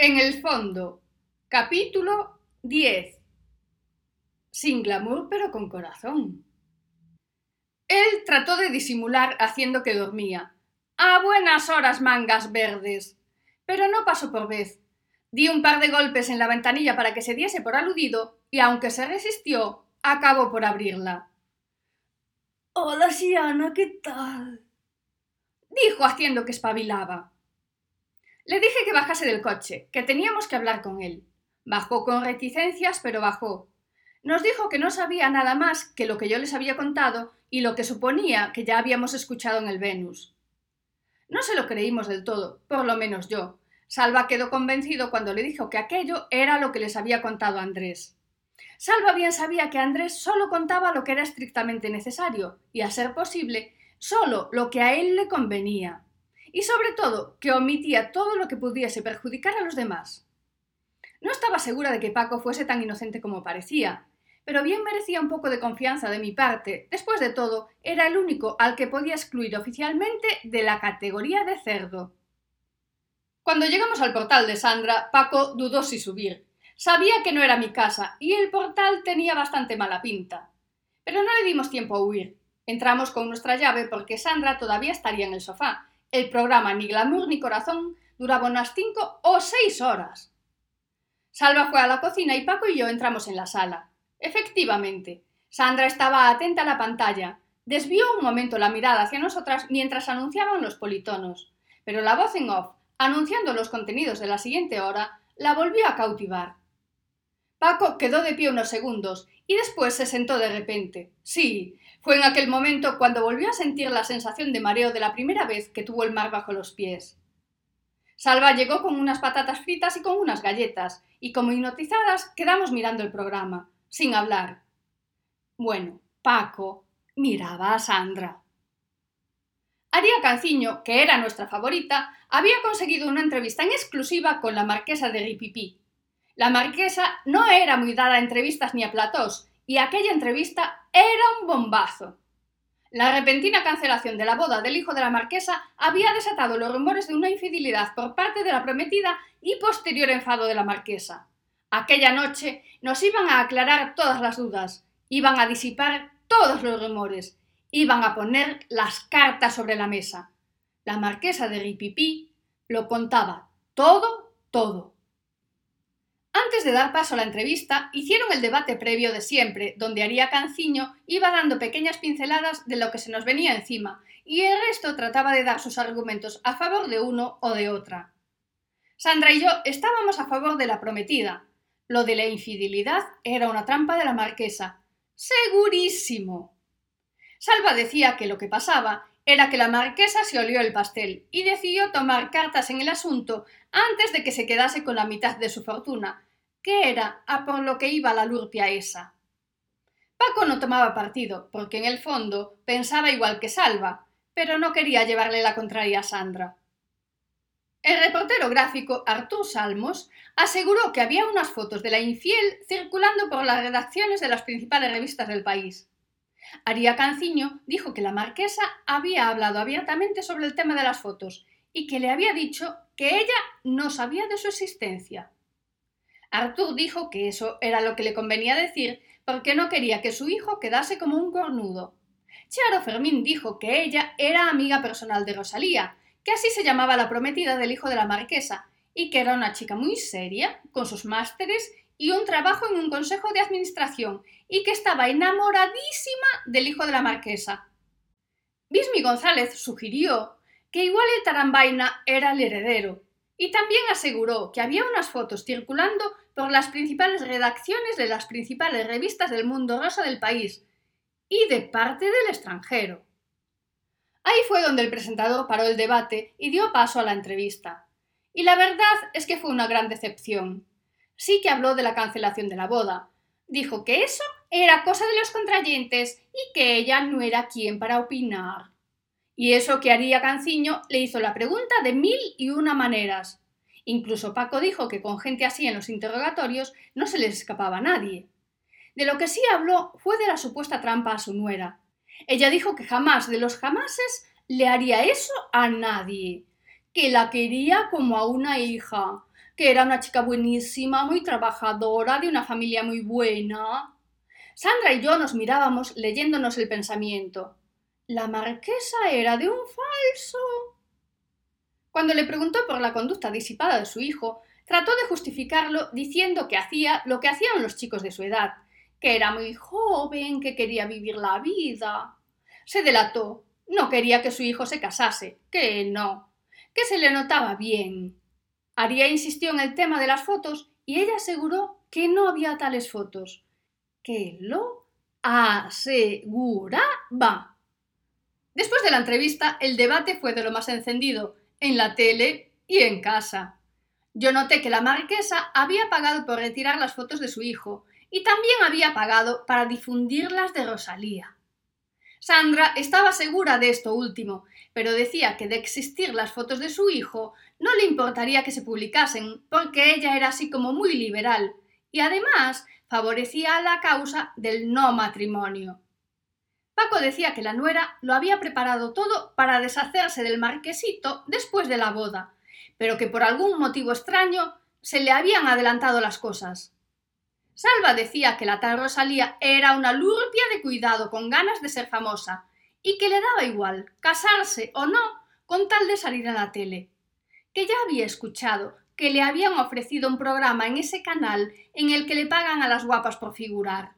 En el fondo, capítulo 10. Sin glamour pero con corazón. Él trató de disimular haciendo que dormía. A buenas horas, mangas verdes. Pero no pasó por vez. Di un par de golpes en la ventanilla para que se diese por aludido y aunque se resistió, acabó por abrirla. Hola, Siana, ¿qué tal? dijo haciendo que espabilaba. Le dije que bajase del coche, que teníamos que hablar con él. Bajó con reticencias, pero bajó. Nos dijo que no sabía nada más que lo que yo les había contado y lo que suponía que ya habíamos escuchado en el Venus. No se lo creímos del todo, por lo menos yo. Salva quedó convencido cuando le dijo que aquello era lo que les había contado Andrés. Salva bien sabía que Andrés solo contaba lo que era estrictamente necesario, y a ser posible, solo lo que a él le convenía, y sobre todo que omitía todo lo que pudiese perjudicar a los demás. No estaba segura de que Paco fuese tan inocente como parecía, pero bien merecía un poco de confianza de mi parte. Después de todo, era el único al que podía excluir oficialmente de la categoría de cerdo. Cuando llegamos al portal de Sandra, Paco dudó si subir. Sabía que no era mi casa y el portal tenía bastante mala pinta. Pero no le dimos tiempo a huir. Entramos con nuestra llave porque Sandra todavía estaría en el sofá. El programa Ni Glamour ni Corazón duraba unas cinco o seis horas. Salva fue a la cocina y Paco y yo entramos en la sala. Efectivamente, Sandra estaba atenta a la pantalla. Desvió un momento la mirada hacia nosotras mientras anunciaban los politonos, pero la voz en off, anunciando los contenidos de la siguiente hora, la volvió a cautivar. Paco quedó de pie unos segundos y después se sentó de repente. Sí, fue en aquel momento cuando volvió a sentir la sensación de mareo de la primera vez que tuvo el mar bajo los pies. Salva llegó con unas patatas fritas y con unas galletas, y como hipnotizadas quedamos mirando el programa sin hablar. Bueno, Paco miraba a Sandra. Aria Canciño, que era nuestra favorita, había conseguido una entrevista en exclusiva con la marquesa de Ripipí. La marquesa no era muy dada a entrevistas ni a platós, y aquella entrevista era un bombazo. La repentina cancelación de la boda del hijo de la marquesa había desatado los rumores de una infidelidad por parte de la prometida y posterior enfado de la marquesa. Aquella noche nos iban a aclarar todas las dudas, iban a disipar todos los rumores, iban a poner las cartas sobre la mesa. La marquesa de Ripipí lo contaba todo, todo. Antes de dar paso a la entrevista, hicieron el debate previo de siempre, donde Aría Canciño iba dando pequeñas pinceladas de lo que se nos venía encima, y el resto trataba de dar sus argumentos a favor de uno o de otra. Sandra y yo estábamos a favor de la prometida, lo de la infidelidad era una trampa de la marquesa. Segurísimo. Salva decía que lo que pasaba era que la marquesa se olió el pastel y decidió tomar cartas en el asunto antes de que se quedase con la mitad de su fortuna, que era a por lo que iba la lurpia esa. Paco no tomaba partido, porque en el fondo pensaba igual que Salva, pero no quería llevarle la contraria a Sandra. El reportero gráfico Artur Salmos aseguró que había unas fotos de la infiel circulando por las redacciones de las principales revistas del país. Aria Canciño dijo que la marquesa había hablado abiertamente sobre el tema de las fotos y que le había dicho que ella no sabía de su existencia. Artur dijo que eso era lo que le convenía decir porque no quería que su hijo quedase como un cornudo. Charo Fermín dijo que ella era amiga personal de Rosalía que así se llamaba la prometida del hijo de la marquesa, y que era una chica muy seria, con sus másteres y un trabajo en un consejo de administración, y que estaba enamoradísima del hijo de la marquesa. Bismi González sugirió que igual el tarambaina era el heredero, y también aseguró que había unas fotos circulando por las principales redacciones de las principales revistas del mundo rosa del país, y de parte del extranjero. Ahí fue donde el presentador paró el debate y dio paso a la entrevista. Y la verdad es que fue una gran decepción. Sí que habló de la cancelación de la boda. Dijo que eso era cosa de los contrayentes y que ella no era quien para opinar. Y eso que haría Canciño le hizo la pregunta de mil y una maneras. Incluso Paco dijo que con gente así en los interrogatorios no se les escapaba a nadie. De lo que sí habló fue de la supuesta trampa a su nuera, ella dijo que jamás de los jamases le haría eso a nadie, que la quería como a una hija, que era una chica buenísima, muy trabajadora, de una familia muy buena. Sandra y yo nos mirábamos leyéndonos el pensamiento. La marquesa era de un falso. Cuando le preguntó por la conducta disipada de su hijo, trató de justificarlo diciendo que hacía lo que hacían los chicos de su edad, que era muy joven, que quería vivir la vida. Se delató. No quería que su hijo se casase, que no, que se le notaba bien. Aria insistió en el tema de las fotos y ella aseguró que no había tales fotos, que lo aseguraba. Después de la entrevista, el debate fue de lo más encendido, en la tele y en casa. Yo noté que la marquesa había pagado por retirar las fotos de su hijo y también había pagado para difundirlas de Rosalía. Sandra estaba segura de esto último, pero decía que de existir las fotos de su hijo no le importaría que se publicasen, porque ella era así como muy liberal, y además favorecía la causa del no matrimonio. Paco decía que la nuera lo había preparado todo para deshacerse del marquesito después de la boda, pero que por algún motivo extraño se le habían adelantado las cosas. Salva decía que la tal Rosalía era una lurpia de cuidado con ganas de ser famosa y que le daba igual casarse o no con tal de salir a la tele. Que ya había escuchado que le habían ofrecido un programa en ese canal en el que le pagan a las guapas por figurar.